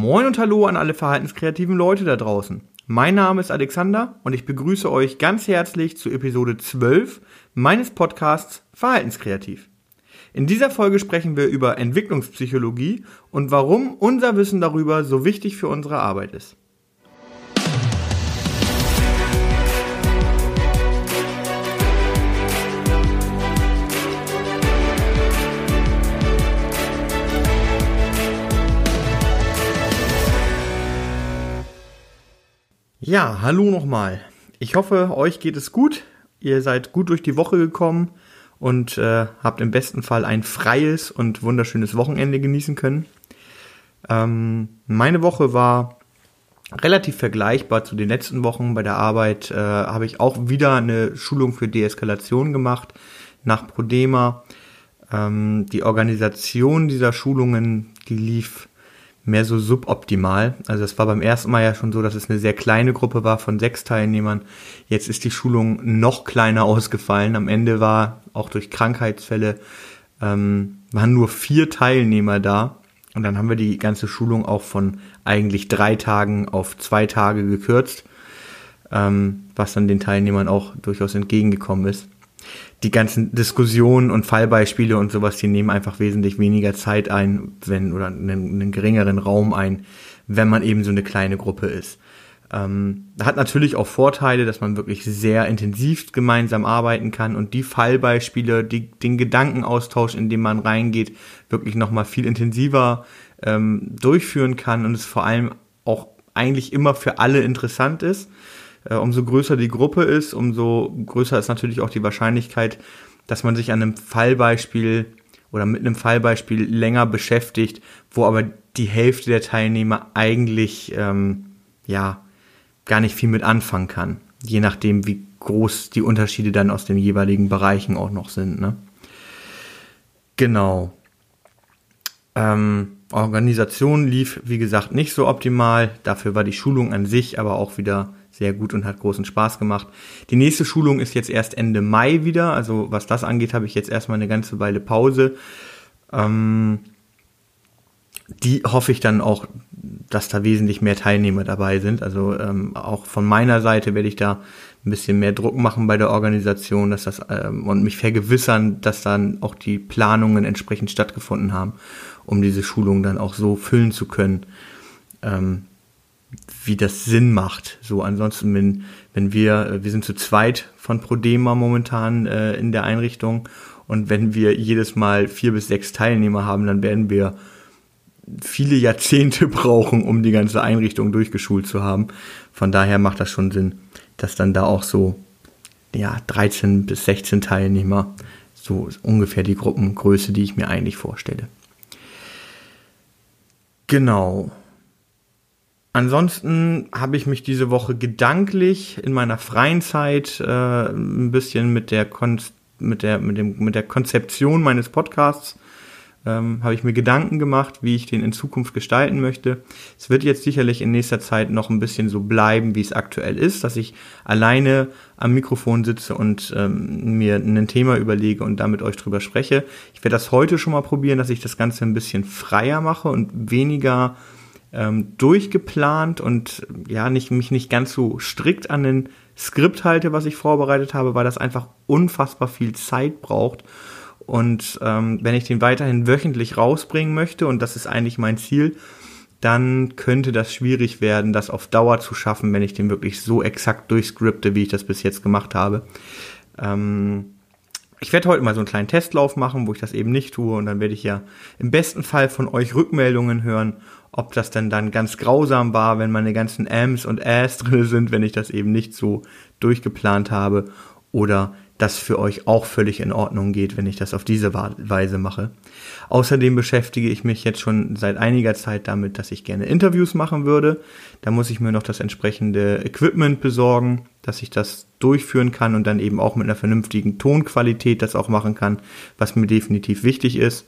Moin und Hallo an alle verhaltenskreativen Leute da draußen. Mein Name ist Alexander und ich begrüße euch ganz herzlich zu Episode 12 meines Podcasts Verhaltenskreativ. In dieser Folge sprechen wir über Entwicklungspsychologie und warum unser Wissen darüber so wichtig für unsere Arbeit ist. Ja, hallo nochmal. Ich hoffe, euch geht es gut. Ihr seid gut durch die Woche gekommen und äh, habt im besten Fall ein freies und wunderschönes Wochenende genießen können. Ähm, meine Woche war relativ vergleichbar zu den letzten Wochen. Bei der Arbeit äh, habe ich auch wieder eine Schulung für Deeskalation gemacht nach Prodema. Ähm, die Organisation dieser Schulungen, die lief mehr so suboptimal. Also es war beim ersten Mal ja schon so, dass es eine sehr kleine Gruppe war von sechs Teilnehmern. Jetzt ist die Schulung noch kleiner ausgefallen. Am Ende war auch durch Krankheitsfälle ähm, waren nur vier Teilnehmer da. Und dann haben wir die ganze Schulung auch von eigentlich drei Tagen auf zwei Tage gekürzt, ähm, was dann den Teilnehmern auch durchaus entgegengekommen ist die ganzen Diskussionen und Fallbeispiele und sowas, die nehmen einfach wesentlich weniger Zeit ein, wenn, oder einen, einen geringeren Raum ein, wenn man eben so eine kleine Gruppe ist. Ähm, hat natürlich auch Vorteile, dass man wirklich sehr intensiv gemeinsam arbeiten kann und die Fallbeispiele, die, den Gedankenaustausch, in dem man reingeht, wirklich nochmal viel intensiver ähm, durchführen kann und es vor allem auch eigentlich immer für alle interessant ist. Äh, umso größer die Gruppe ist, umso größer ist natürlich auch die Wahrscheinlichkeit, dass man sich an einem Fallbeispiel oder mit einem Fallbeispiel länger beschäftigt, wo aber die Hälfte der Teilnehmer eigentlich ähm, ja gar nicht viel mit anfangen kann, je nachdem, wie groß die Unterschiede dann aus den jeweiligen Bereichen auch noch sind. Ne? Genau. Ähm, Organisation lief, wie gesagt, nicht so optimal. Dafür war die Schulung an sich aber auch wieder sehr gut und hat großen Spaß gemacht. Die nächste Schulung ist jetzt erst Ende Mai wieder. Also was das angeht, habe ich jetzt erstmal eine ganze Weile Pause. Ähm, die hoffe ich dann auch, dass da wesentlich mehr Teilnehmer dabei sind. Also ähm, auch von meiner Seite werde ich da ein bisschen mehr Druck machen bei der Organisation, dass das ähm, und mich vergewissern, dass dann auch die Planungen entsprechend stattgefunden haben, um diese Schulung dann auch so füllen zu können, ähm, wie das Sinn macht. So ansonsten, wenn, wenn wir, äh, wir sind zu zweit von Prodema momentan äh, in der Einrichtung und wenn wir jedes Mal vier bis sechs Teilnehmer haben, dann werden wir viele Jahrzehnte brauchen, um die ganze Einrichtung durchgeschult zu haben. Von daher macht das schon Sinn, dass dann da auch so ja, 13 bis 16 Teilnehmer, so ungefähr die Gruppengröße, die ich mir eigentlich vorstelle. Genau. Ansonsten habe ich mich diese Woche gedanklich in meiner freien Zeit äh, ein bisschen mit der, Kon mit, der, mit, dem, mit der Konzeption meines Podcasts ähm, habe ich mir Gedanken gemacht, wie ich den in Zukunft gestalten möchte. Es wird jetzt sicherlich in nächster Zeit noch ein bisschen so bleiben, wie es aktuell ist, dass ich alleine am Mikrofon sitze und ähm, mir ein Thema überlege und damit euch drüber spreche. Ich werde das heute schon mal probieren, dass ich das Ganze ein bisschen freier mache und weniger ähm, durchgeplant und ja, nicht, mich nicht ganz so strikt an den Skript halte, was ich vorbereitet habe, weil das einfach unfassbar viel Zeit braucht. Und ähm, wenn ich den weiterhin wöchentlich rausbringen möchte, und das ist eigentlich mein Ziel, dann könnte das schwierig werden, das auf Dauer zu schaffen, wenn ich den wirklich so exakt durchscripte, wie ich das bis jetzt gemacht habe. Ähm, ich werde heute mal so einen kleinen Testlauf machen, wo ich das eben nicht tue. Und dann werde ich ja im besten Fall von euch Rückmeldungen hören, ob das denn dann ganz grausam war, wenn meine ganzen Ams und As drin sind, wenn ich das eben nicht so durchgeplant habe oder das für euch auch völlig in Ordnung geht, wenn ich das auf diese Weise mache. Außerdem beschäftige ich mich jetzt schon seit einiger Zeit damit, dass ich gerne Interviews machen würde. Da muss ich mir noch das entsprechende Equipment besorgen, dass ich das durchführen kann und dann eben auch mit einer vernünftigen Tonqualität das auch machen kann, was mir definitiv wichtig ist.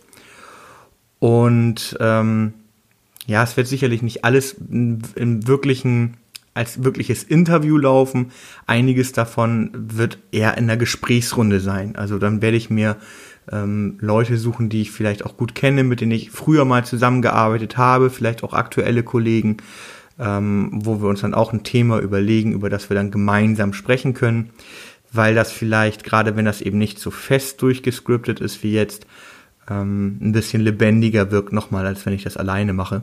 Und ähm, ja, es wird sicherlich nicht alles im wirklichen als wirkliches Interview laufen. Einiges davon wird eher in der Gesprächsrunde sein. Also dann werde ich mir ähm, Leute suchen, die ich vielleicht auch gut kenne, mit denen ich früher mal zusammengearbeitet habe, vielleicht auch aktuelle Kollegen, ähm, wo wir uns dann auch ein Thema überlegen, über das wir dann gemeinsam sprechen können, weil das vielleicht, gerade wenn das eben nicht so fest durchgescriptet ist wie jetzt, ähm, ein bisschen lebendiger wirkt nochmal, als wenn ich das alleine mache.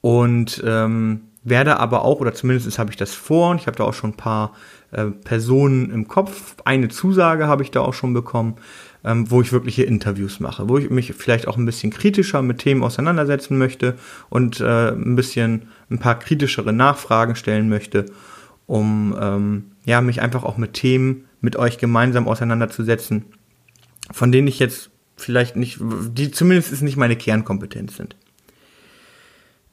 Und ähm, werde aber auch, oder zumindest habe ich das vor, und ich habe da auch schon ein paar äh, Personen im Kopf, eine Zusage habe ich da auch schon bekommen, ähm, wo ich wirkliche Interviews mache, wo ich mich vielleicht auch ein bisschen kritischer mit Themen auseinandersetzen möchte und äh, ein bisschen ein paar kritischere Nachfragen stellen möchte, um ähm, ja mich einfach auch mit Themen mit euch gemeinsam auseinanderzusetzen, von denen ich jetzt vielleicht nicht, die zumindest nicht meine Kernkompetenz sind.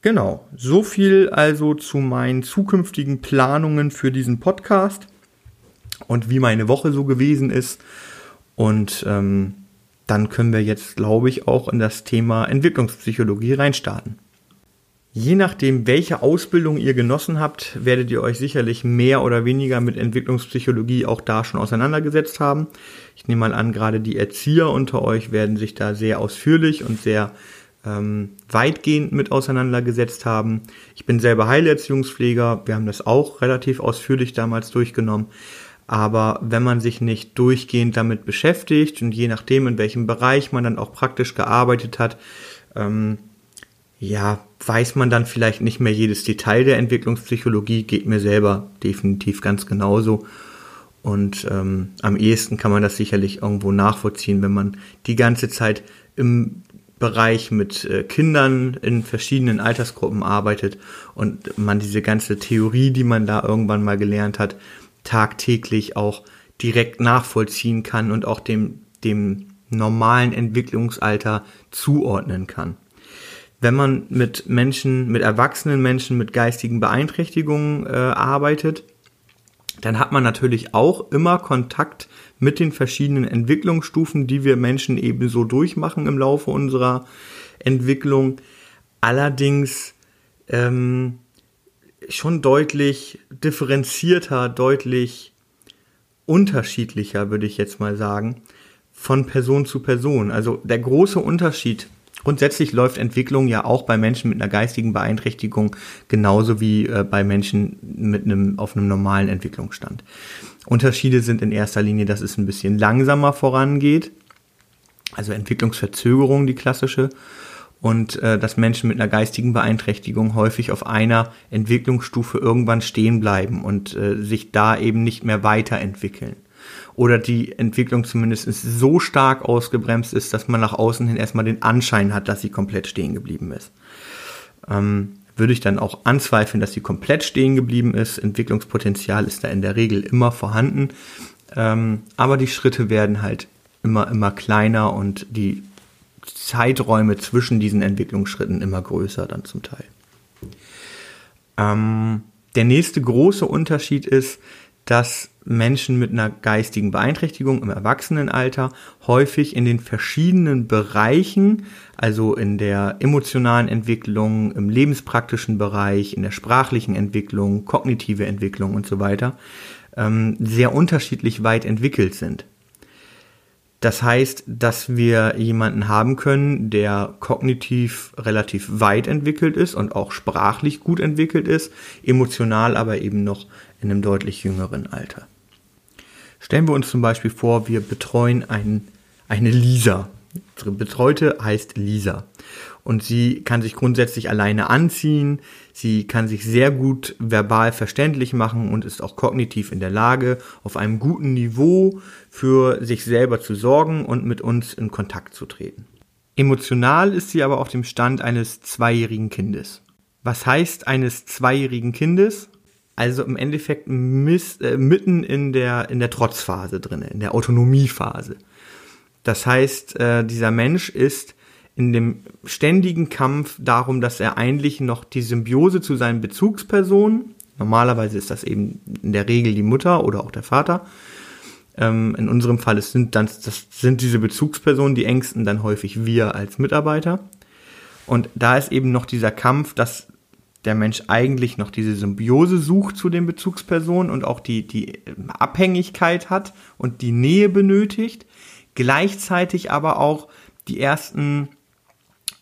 Genau, so viel also zu meinen zukünftigen Planungen für diesen Podcast und wie meine Woche so gewesen ist. Und ähm, dann können wir jetzt, glaube ich, auch in das Thema Entwicklungspsychologie reinstarten. Je nachdem, welche Ausbildung ihr genossen habt, werdet ihr euch sicherlich mehr oder weniger mit Entwicklungspsychologie auch da schon auseinandergesetzt haben. Ich nehme mal an, gerade die Erzieher unter euch werden sich da sehr ausführlich und sehr ähm, weitgehend mit auseinandergesetzt haben. Ich bin selber Heilerziehungspfleger, wir haben das auch relativ ausführlich damals durchgenommen. Aber wenn man sich nicht durchgehend damit beschäftigt und je nachdem, in welchem Bereich man dann auch praktisch gearbeitet hat, ähm, ja, weiß man dann vielleicht nicht mehr jedes Detail der Entwicklungspsychologie, geht mir selber definitiv ganz genauso. Und ähm, am ehesten kann man das sicherlich irgendwo nachvollziehen, wenn man die ganze Zeit im Bereich mit äh, Kindern in verschiedenen Altersgruppen arbeitet und man diese ganze Theorie, die man da irgendwann mal gelernt hat, tagtäglich auch direkt nachvollziehen kann und auch dem, dem normalen Entwicklungsalter zuordnen kann. Wenn man mit Menschen, mit erwachsenen Menschen mit geistigen Beeinträchtigungen äh, arbeitet, dann hat man natürlich auch immer Kontakt mit den verschiedenen Entwicklungsstufen, die wir Menschen ebenso durchmachen im Laufe unserer Entwicklung. Allerdings ähm, schon deutlich differenzierter, deutlich unterschiedlicher, würde ich jetzt mal sagen, von Person zu Person. Also der große Unterschied Grundsätzlich läuft Entwicklung ja auch bei Menschen mit einer geistigen Beeinträchtigung genauso wie äh, bei Menschen mit einem auf einem normalen Entwicklungsstand. Unterschiede sind in erster Linie, dass es ein bisschen langsamer vorangeht, also Entwicklungsverzögerung die klassische und äh, dass Menschen mit einer geistigen Beeinträchtigung häufig auf einer Entwicklungsstufe irgendwann stehen bleiben und äh, sich da eben nicht mehr weiterentwickeln oder die Entwicklung zumindest so stark ausgebremst ist, dass man nach außen hin erstmal den Anschein hat, dass sie komplett stehen geblieben ist. Ähm, würde ich dann auch anzweifeln, dass sie komplett stehen geblieben ist. Entwicklungspotenzial ist da in der Regel immer vorhanden. Ähm, aber die Schritte werden halt immer, immer kleiner und die Zeiträume zwischen diesen Entwicklungsschritten immer größer dann zum Teil. Ähm, der nächste große Unterschied ist, dass Menschen mit einer geistigen Beeinträchtigung im Erwachsenenalter häufig in den verschiedenen Bereichen, also in der emotionalen Entwicklung, im lebenspraktischen Bereich, in der sprachlichen Entwicklung, kognitive Entwicklung und so weiter, ähm, sehr unterschiedlich weit entwickelt sind. Das heißt, dass wir jemanden haben können, der kognitiv relativ weit entwickelt ist und auch sprachlich gut entwickelt ist, emotional aber eben noch in einem deutlich jüngeren Alter. Stellen wir uns zum Beispiel vor, wir betreuen ein, eine Lisa. Unsere Betreute heißt Lisa. Und sie kann sich grundsätzlich alleine anziehen. Sie kann sich sehr gut verbal verständlich machen und ist auch kognitiv in der Lage, auf einem guten Niveau für sich selber zu sorgen und mit uns in Kontakt zu treten. Emotional ist sie aber auf dem Stand eines zweijährigen Kindes. Was heißt eines zweijährigen Kindes? Also im Endeffekt miss, äh, mitten in der, in der Trotzphase drin, in der Autonomiephase. Das heißt, äh, dieser Mensch ist in dem ständigen Kampf darum, dass er eigentlich noch die Symbiose zu seinen Bezugspersonen, normalerweise ist das eben in der Regel die Mutter oder auch der Vater, ähm, in unserem Fall es sind dann, das sind diese Bezugspersonen, die engsten dann häufig wir als Mitarbeiter. Und da ist eben noch dieser Kampf, dass der Mensch eigentlich noch diese Symbiose sucht zu den Bezugspersonen und auch die, die Abhängigkeit hat und die Nähe benötigt, gleichzeitig aber auch die ersten,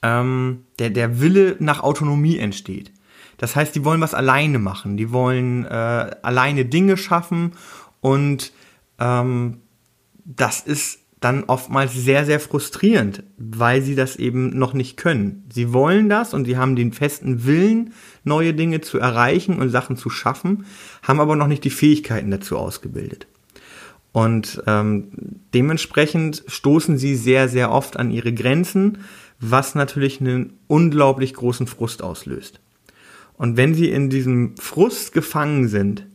ähm, der, der Wille nach Autonomie entsteht. Das heißt, die wollen was alleine machen, die wollen äh, alleine Dinge schaffen und ähm, das ist dann oftmals sehr, sehr frustrierend, weil sie das eben noch nicht können. Sie wollen das und sie haben den festen Willen, neue Dinge zu erreichen und Sachen zu schaffen, haben aber noch nicht die Fähigkeiten dazu ausgebildet. Und ähm, dementsprechend stoßen sie sehr, sehr oft an ihre Grenzen, was natürlich einen unglaublich großen Frust auslöst. Und wenn sie in diesem Frust gefangen sind,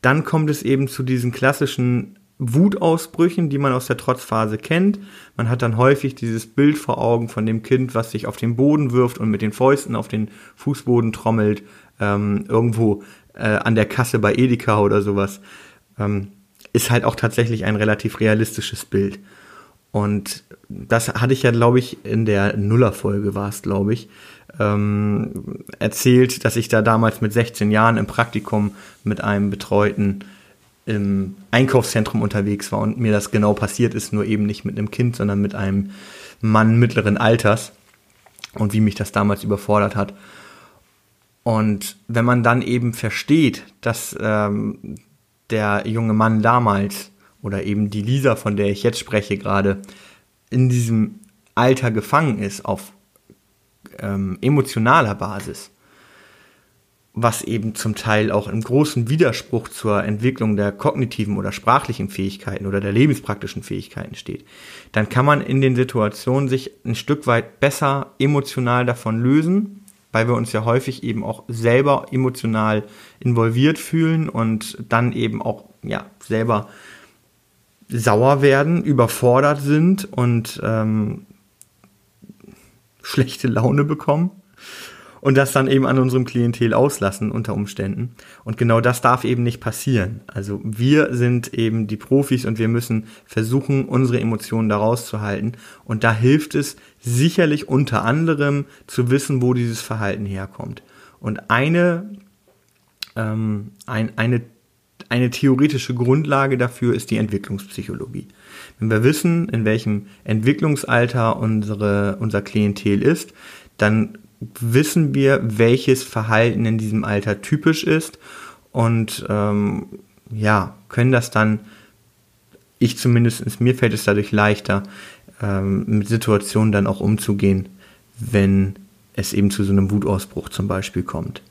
dann kommt es eben zu diesen klassischen Wutausbrüchen, die man aus der Trotzphase kennt. Man hat dann häufig dieses Bild vor Augen von dem Kind, was sich auf den Boden wirft und mit den Fäusten auf den Fußboden trommelt, ähm, irgendwo äh, an der Kasse bei Edeka oder sowas. Ähm, ist halt auch tatsächlich ein relativ realistisches Bild. Und das hatte ich ja, glaube ich, in der Nullerfolge war es, glaube ich, ähm, erzählt, dass ich da damals mit 16 Jahren im Praktikum mit einem Betreuten im Einkaufszentrum unterwegs war und mir das genau passiert ist, nur eben nicht mit einem Kind, sondern mit einem Mann mittleren Alters und wie mich das damals überfordert hat. Und wenn man dann eben versteht, dass ähm, der junge Mann damals oder eben die Lisa, von der ich jetzt spreche gerade, in diesem Alter gefangen ist auf ähm, emotionaler Basis, was eben zum Teil auch im großen Widerspruch zur Entwicklung der kognitiven oder sprachlichen Fähigkeiten oder der lebenspraktischen Fähigkeiten steht, dann kann man in den Situationen sich ein Stück weit besser emotional davon lösen, weil wir uns ja häufig eben auch selber emotional involviert fühlen und dann eben auch ja selber sauer werden, überfordert sind und ähm, schlechte Laune bekommen und das dann eben an unserem Klientel auslassen unter Umständen. Und genau das darf eben nicht passieren. Also wir sind eben die Profis und wir müssen versuchen, unsere Emotionen da rauszuhalten. Und da hilft es sicherlich unter anderem zu wissen, wo dieses Verhalten herkommt. Und eine, ähm, ein, eine, eine theoretische Grundlage dafür ist die Entwicklungspsychologie. Wenn wir wissen, in welchem Entwicklungsalter unsere, unser Klientel ist, dann wissen wir, welches Verhalten in diesem Alter typisch ist und ähm, ja, können das dann, ich zumindest, mir fällt es dadurch leichter, ähm, mit Situationen dann auch umzugehen, wenn es eben zu so einem Wutausbruch zum Beispiel kommt.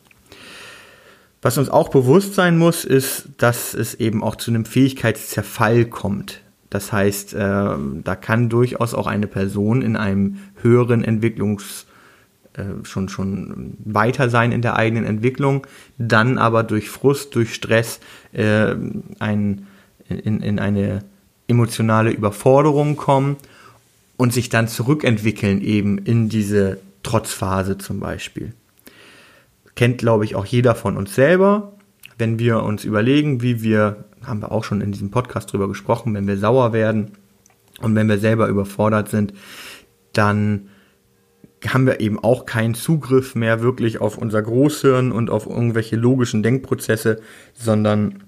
Was uns auch bewusst sein muss, ist, dass es eben auch zu einem Fähigkeitszerfall kommt. Das heißt, äh, da kann durchaus auch eine Person in einem höheren Entwicklungs- äh, schon, schon weiter sein in der eigenen Entwicklung, dann aber durch Frust, durch Stress äh, ein, in, in eine emotionale Überforderung kommen und sich dann zurückentwickeln eben in diese Trotzphase zum Beispiel. Kennt, glaube ich, auch jeder von uns selber, wenn wir uns überlegen, wie wir, haben wir auch schon in diesem Podcast drüber gesprochen, wenn wir sauer werden und wenn wir selber überfordert sind, dann haben wir eben auch keinen Zugriff mehr wirklich auf unser Großhirn und auf irgendwelche logischen Denkprozesse, sondern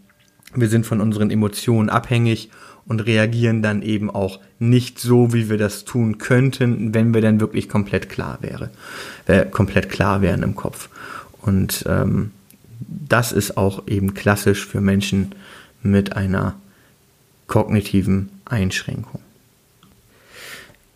wir sind von unseren Emotionen abhängig und reagieren dann eben auch nicht so, wie wir das tun könnten, wenn wir dann wirklich komplett klar wäre, äh, komplett klar wären im Kopf. Und ähm, das ist auch eben klassisch für Menschen mit einer kognitiven Einschränkung.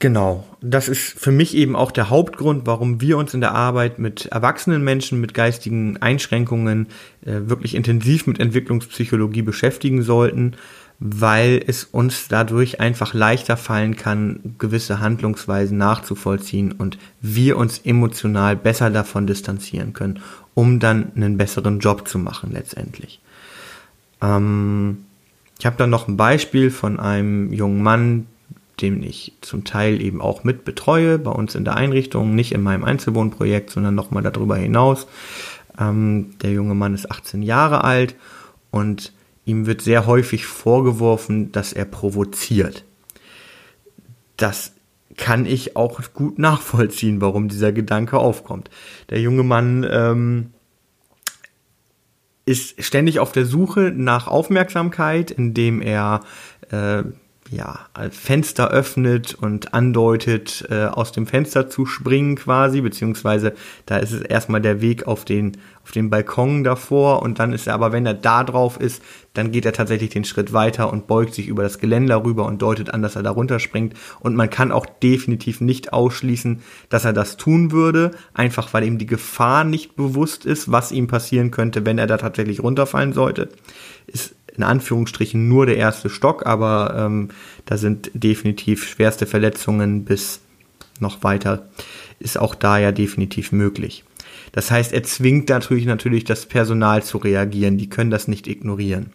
Genau, das ist für mich eben auch der Hauptgrund, warum wir uns in der Arbeit mit erwachsenen Menschen mit geistigen Einschränkungen äh, wirklich intensiv mit Entwicklungspsychologie beschäftigen sollten, weil es uns dadurch einfach leichter fallen kann, gewisse Handlungsweisen nachzuvollziehen und wir uns emotional besser davon distanzieren können, um dann einen besseren Job zu machen letztendlich. Ähm, ich habe dann noch ein Beispiel von einem jungen Mann, den ich zum Teil eben auch mit betreue, bei uns in der Einrichtung, nicht in meinem Einzelwohnprojekt, sondern nochmal darüber hinaus. Ähm, der junge Mann ist 18 Jahre alt und ihm wird sehr häufig vorgeworfen, dass er provoziert. Das kann ich auch gut nachvollziehen, warum dieser Gedanke aufkommt. Der junge Mann ähm, ist ständig auf der Suche nach Aufmerksamkeit, indem er äh, ja, Fenster öffnet und andeutet, äh, aus dem Fenster zu springen quasi, beziehungsweise da ist es erstmal der Weg auf den, auf den Balkon davor und dann ist er aber, wenn er da drauf ist, dann geht er tatsächlich den Schritt weiter und beugt sich über das Geländer rüber und deutet an, dass er da runterspringt und man kann auch definitiv nicht ausschließen, dass er das tun würde, einfach weil ihm die Gefahr nicht bewusst ist, was ihm passieren könnte, wenn er da tatsächlich runterfallen sollte. Ist in Anführungsstrichen nur der erste Stock, aber ähm, da sind definitiv schwerste Verletzungen bis noch weiter, ist auch da ja definitiv möglich. Das heißt, er zwingt natürlich natürlich das Personal zu reagieren, die können das nicht ignorieren.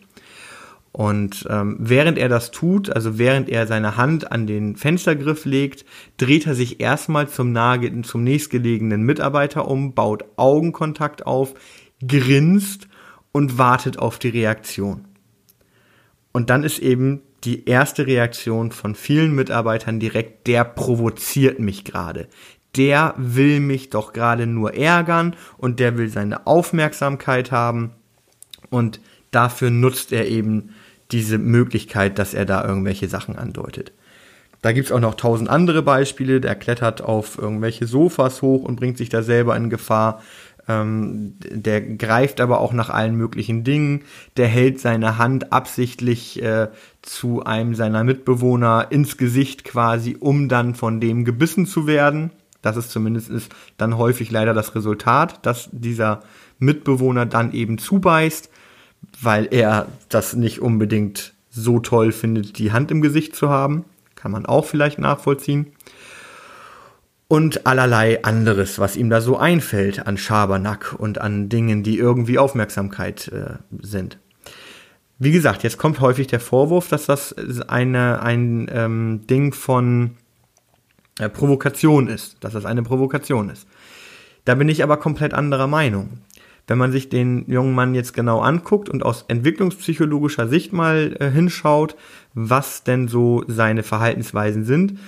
Und ähm, während er das tut, also während er seine Hand an den Fenstergriff legt, dreht er sich erstmal zum, nahe, zum nächstgelegenen Mitarbeiter um, baut Augenkontakt auf, grinst und wartet auf die Reaktion. Und dann ist eben die erste Reaktion von vielen Mitarbeitern direkt, der provoziert mich gerade. Der will mich doch gerade nur ärgern und der will seine Aufmerksamkeit haben. Und dafür nutzt er eben diese Möglichkeit, dass er da irgendwelche Sachen andeutet. Da gibt's auch noch tausend andere Beispiele. Der klettert auf irgendwelche Sofas hoch und bringt sich da selber in Gefahr. Ähm, der greift aber auch nach allen möglichen Dingen. Der hält seine Hand absichtlich äh, zu einem seiner Mitbewohner ins Gesicht quasi, um dann von dem gebissen zu werden. Das ist zumindest ist dann häufig leider das Resultat, dass dieser Mitbewohner dann eben zubeißt, weil er das nicht unbedingt so toll findet, die Hand im Gesicht zu haben. Kann man auch vielleicht nachvollziehen und allerlei anderes, was ihm da so einfällt an Schabernack und an Dingen, die irgendwie Aufmerksamkeit äh, sind. Wie gesagt, jetzt kommt häufig der Vorwurf, dass das eine, ein ähm, Ding von äh, Provokation ist, dass das eine Provokation ist. Da bin ich aber komplett anderer Meinung. Wenn man sich den jungen Mann jetzt genau anguckt und aus entwicklungspsychologischer Sicht mal äh, hinschaut, was denn so seine Verhaltensweisen sind,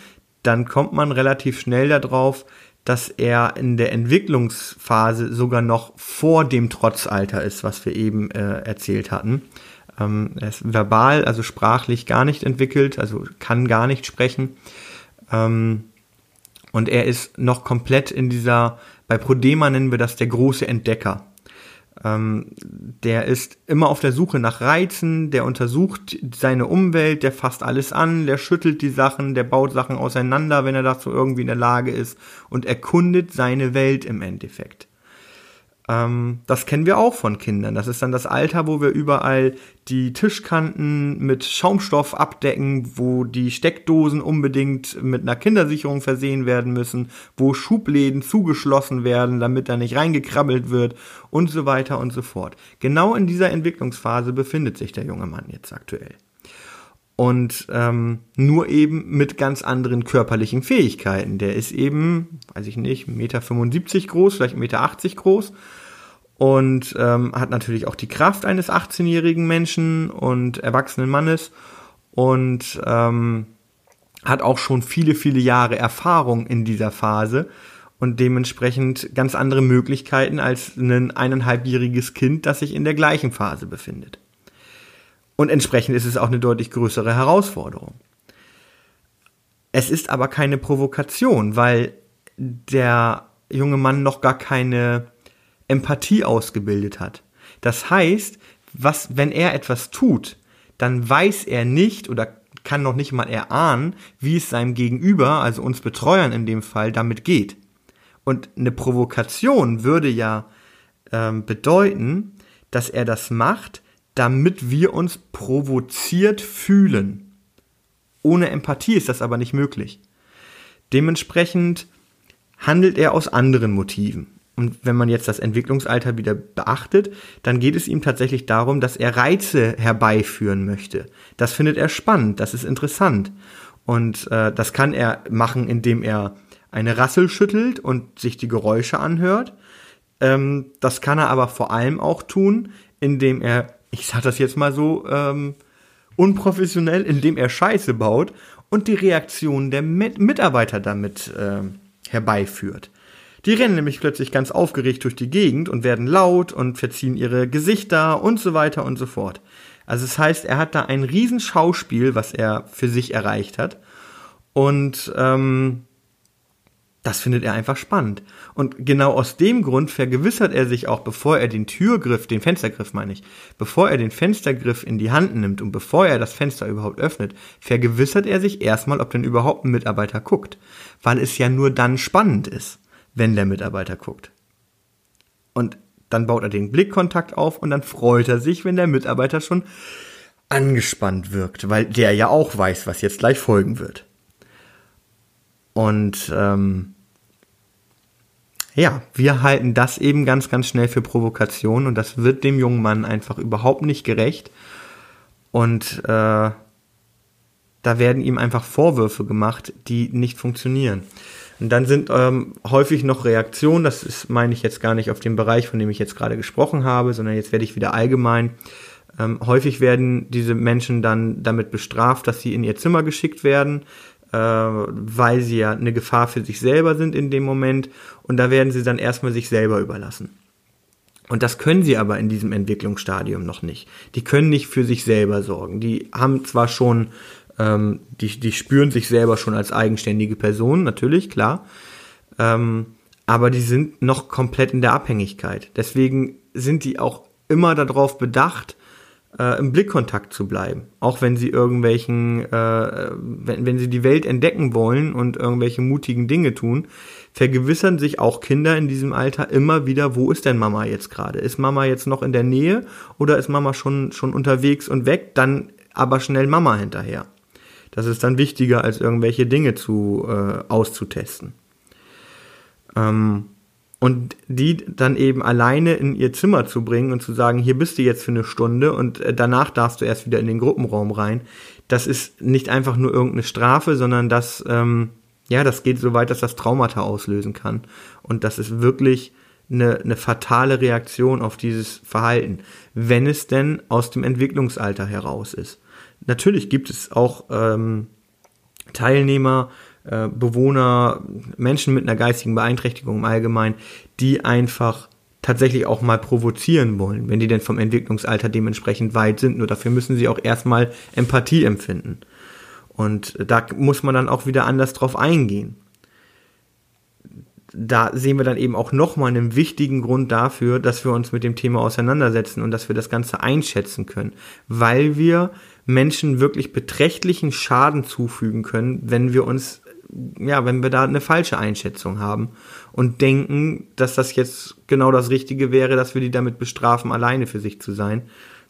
dann kommt man relativ schnell darauf, dass er in der Entwicklungsphase sogar noch vor dem Trotzalter ist, was wir eben äh, erzählt hatten. Ähm, er ist verbal, also sprachlich gar nicht entwickelt, also kann gar nicht sprechen. Ähm, und er ist noch komplett in dieser, bei Prodema nennen wir das der große Entdecker. Ähm, der ist immer auf der Suche nach Reizen, der untersucht seine Umwelt, der fasst alles an, der schüttelt die Sachen, der baut Sachen auseinander, wenn er dazu irgendwie in der Lage ist und erkundet seine Welt im Endeffekt. Ähm, das kennen wir auch von Kindern. Das ist dann das Alter, wo wir überall die Tischkanten mit Schaumstoff abdecken, wo die Steckdosen unbedingt mit einer Kindersicherung versehen werden müssen, wo Schubläden zugeschlossen werden, damit da nicht reingekrabbelt wird und so weiter und so fort. Genau in dieser Entwicklungsphase befindet sich der junge Mann jetzt aktuell und ähm, nur eben mit ganz anderen körperlichen Fähigkeiten. Der ist eben, weiß ich nicht, 1,75 Meter groß, vielleicht 1,80 Meter groß und ähm, hat natürlich auch die Kraft eines 18-jährigen Menschen und erwachsenen Mannes und ähm, hat auch schon viele, viele Jahre Erfahrung in dieser Phase und dementsprechend ganz andere Möglichkeiten als ein eineinhalbjähriges Kind, das sich in der gleichen Phase befindet. Und entsprechend ist es auch eine deutlich größere Herausforderung. Es ist aber keine Provokation, weil der junge Mann noch gar keine Empathie ausgebildet hat. Das heißt, was, wenn er etwas tut, dann weiß er nicht oder kann noch nicht mal erahnen, wie es seinem Gegenüber, also uns Betreuern in dem Fall, damit geht. Und eine Provokation würde ja ähm, bedeuten, dass er das macht, damit wir uns provoziert fühlen. Ohne Empathie ist das aber nicht möglich. Dementsprechend handelt er aus anderen Motiven. Und wenn man jetzt das Entwicklungsalter wieder beachtet, dann geht es ihm tatsächlich darum, dass er Reize herbeiführen möchte. Das findet er spannend, das ist interessant. Und äh, das kann er machen, indem er eine Rassel schüttelt und sich die Geräusche anhört. Ähm, das kann er aber vor allem auch tun, indem er, ich sag das jetzt mal so ähm, unprofessionell, indem er Scheiße baut und die Reaktion der Mit Mitarbeiter damit äh, herbeiführt. Die rennen nämlich plötzlich ganz aufgeregt durch die Gegend und werden laut und verziehen ihre Gesichter und so weiter und so fort. Also das heißt, er hat da ein Riesenschauspiel, was er für sich erreicht hat. Und ähm, das findet er einfach spannend. Und genau aus dem Grund vergewissert er sich auch, bevor er den Türgriff, den Fenstergriff meine ich, bevor er den Fenstergriff in die Hand nimmt und bevor er das Fenster überhaupt öffnet, vergewissert er sich erstmal, ob denn überhaupt ein Mitarbeiter guckt. Weil es ja nur dann spannend ist, wenn der Mitarbeiter guckt. Und dann baut er den Blickkontakt auf und dann freut er sich, wenn der Mitarbeiter schon angespannt wirkt, weil der ja auch weiß, was jetzt gleich folgen wird. Und ähm, ja, wir halten das eben ganz, ganz schnell für Provokation und das wird dem jungen Mann einfach überhaupt nicht gerecht. Und äh, da werden ihm einfach Vorwürfe gemacht, die nicht funktionieren. Und dann sind ähm, häufig noch Reaktionen, das ist, meine ich jetzt gar nicht auf den Bereich, von dem ich jetzt gerade gesprochen habe, sondern jetzt werde ich wieder allgemein. Ähm, häufig werden diese Menschen dann damit bestraft, dass sie in ihr Zimmer geschickt werden, äh, weil sie ja eine Gefahr für sich selber sind in dem Moment und da werden sie dann erstmal sich selber überlassen. Und das können sie aber in diesem Entwicklungsstadium noch nicht. Die können nicht für sich selber sorgen. Die haben zwar schon, ähm, die, die spüren sich selber schon als eigenständige Person, natürlich, klar. Ähm, aber die sind noch komplett in der Abhängigkeit. Deswegen sind die auch immer darauf bedacht, äh, im Blickkontakt zu bleiben. Auch wenn sie irgendwelchen, äh, wenn, wenn sie die Welt entdecken wollen und irgendwelche mutigen Dinge tun, vergewissern sich auch Kinder in diesem Alter immer wieder, wo ist denn Mama jetzt gerade? Ist Mama jetzt noch in der Nähe oder ist Mama schon, schon unterwegs und weg? Dann aber schnell Mama hinterher. Das ist dann wichtiger, als irgendwelche Dinge zu äh, auszutesten. Ähm, und die dann eben alleine in ihr Zimmer zu bringen und zu sagen, hier bist du jetzt für eine Stunde und äh, danach darfst du erst wieder in den Gruppenraum rein, das ist nicht einfach nur irgendeine Strafe, sondern das, ähm, ja, das geht so weit, dass das Traumata auslösen kann. Und das ist wirklich eine, eine fatale Reaktion auf dieses Verhalten, wenn es denn aus dem Entwicklungsalter heraus ist. Natürlich gibt es auch ähm, Teilnehmer, äh, Bewohner, Menschen mit einer geistigen Beeinträchtigung im Allgemeinen, die einfach tatsächlich auch mal provozieren wollen, wenn die denn vom Entwicklungsalter dementsprechend weit sind. Nur dafür müssen sie auch erstmal Empathie empfinden. Und da muss man dann auch wieder anders drauf eingehen. Da sehen wir dann eben auch nochmal einen wichtigen Grund dafür, dass wir uns mit dem Thema auseinandersetzen und dass wir das Ganze einschätzen können, weil wir Menschen wirklich beträchtlichen Schaden zufügen können, wenn wir uns ja, wenn wir da eine falsche Einschätzung haben und denken, dass das jetzt genau das Richtige wäre, dass wir die damit bestrafen, alleine für sich zu sein,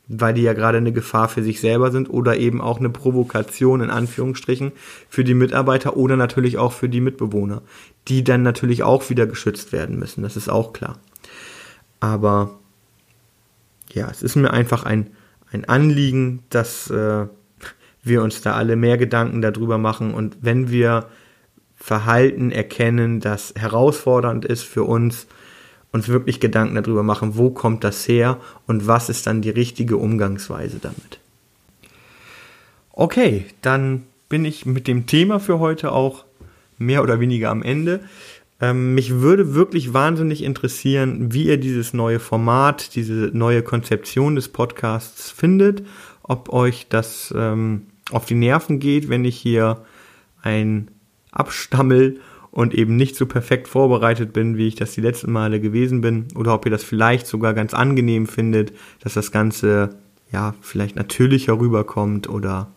weil die ja gerade eine Gefahr für sich selber sind oder eben auch eine Provokation in Anführungsstrichen für die Mitarbeiter oder natürlich auch für die Mitbewohner, die dann natürlich auch wieder geschützt werden müssen, das ist auch klar. Aber ja, es ist mir einfach ein, ein Anliegen, dass äh, wir uns da alle mehr Gedanken darüber machen und wenn wir Verhalten erkennen, das herausfordernd ist für uns, uns wirklich Gedanken darüber machen, wo kommt das her und was ist dann die richtige Umgangsweise damit. Okay, dann bin ich mit dem Thema für heute auch mehr oder weniger am Ende. Ähm, mich würde wirklich wahnsinnig interessieren, wie ihr dieses neue Format, diese neue Konzeption des Podcasts findet, ob euch das ähm, auf die Nerven geht, wenn ich hier ein abstammel und eben nicht so perfekt vorbereitet bin, wie ich das die letzten Male gewesen bin, oder ob ihr das vielleicht sogar ganz angenehm findet, dass das Ganze ja vielleicht natürlicher rüberkommt oder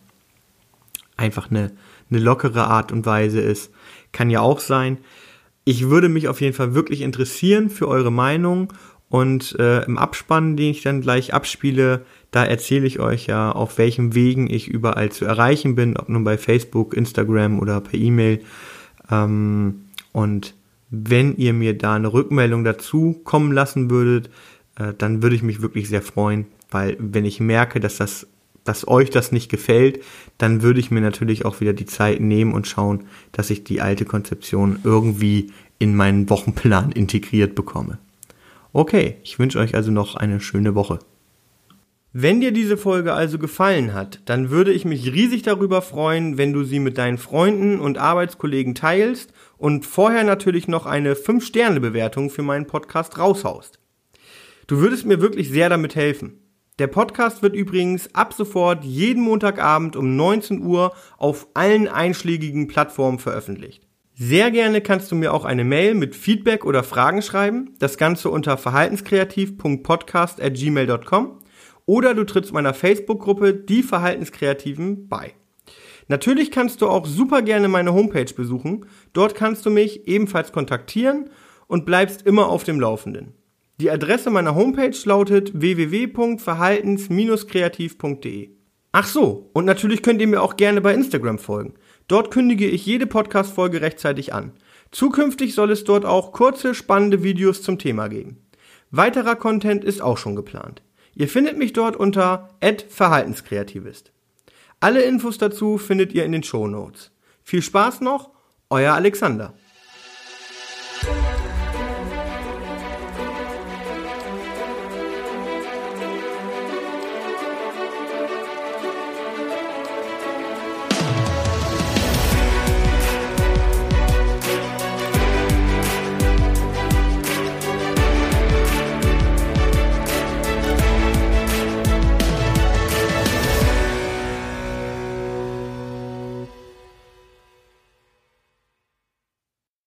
einfach eine, eine lockere Art und Weise ist. Kann ja auch sein. Ich würde mich auf jeden Fall wirklich interessieren für eure Meinung und äh, im Abspann, den ich dann gleich abspiele, da erzähle ich euch ja, auf welchen Wegen ich überall zu erreichen bin, ob nun bei Facebook, Instagram oder per E-Mail. Ähm, und wenn ihr mir da eine Rückmeldung dazu kommen lassen würdet, äh, dann würde ich mich wirklich sehr freuen, weil wenn ich merke, dass das dass euch das nicht gefällt, dann würde ich mir natürlich auch wieder die Zeit nehmen und schauen, dass ich die alte Konzeption irgendwie in meinen Wochenplan integriert bekomme. Okay, ich wünsche euch also noch eine schöne Woche. Wenn dir diese Folge also gefallen hat, dann würde ich mich riesig darüber freuen, wenn du sie mit deinen Freunden und Arbeitskollegen teilst und vorher natürlich noch eine 5-Sterne-Bewertung für meinen Podcast raushaust. Du würdest mir wirklich sehr damit helfen. Der Podcast wird übrigens ab sofort jeden Montagabend um 19 Uhr auf allen einschlägigen Plattformen veröffentlicht. Sehr gerne kannst du mir auch eine Mail mit Feedback oder Fragen schreiben, das Ganze unter verhaltenskreativ.podcast.gmail.com oder du trittst meiner Facebook-Gruppe Die Verhaltenskreativen bei. Natürlich kannst du auch super gerne meine Homepage besuchen. Dort kannst du mich ebenfalls kontaktieren und bleibst immer auf dem Laufenden. Die Adresse meiner Homepage lautet www.verhaltens-kreativ.de. Ach so, und natürlich könnt ihr mir auch gerne bei Instagram folgen. Dort kündige ich jede Podcast-Folge rechtzeitig an. Zukünftig soll es dort auch kurze, spannende Videos zum Thema geben. Weiterer Content ist auch schon geplant. Ihr findet mich dort unter @verhaltenskreativist. Alle Infos dazu findet ihr in den Show Notes. Viel Spaß noch, euer Alexander.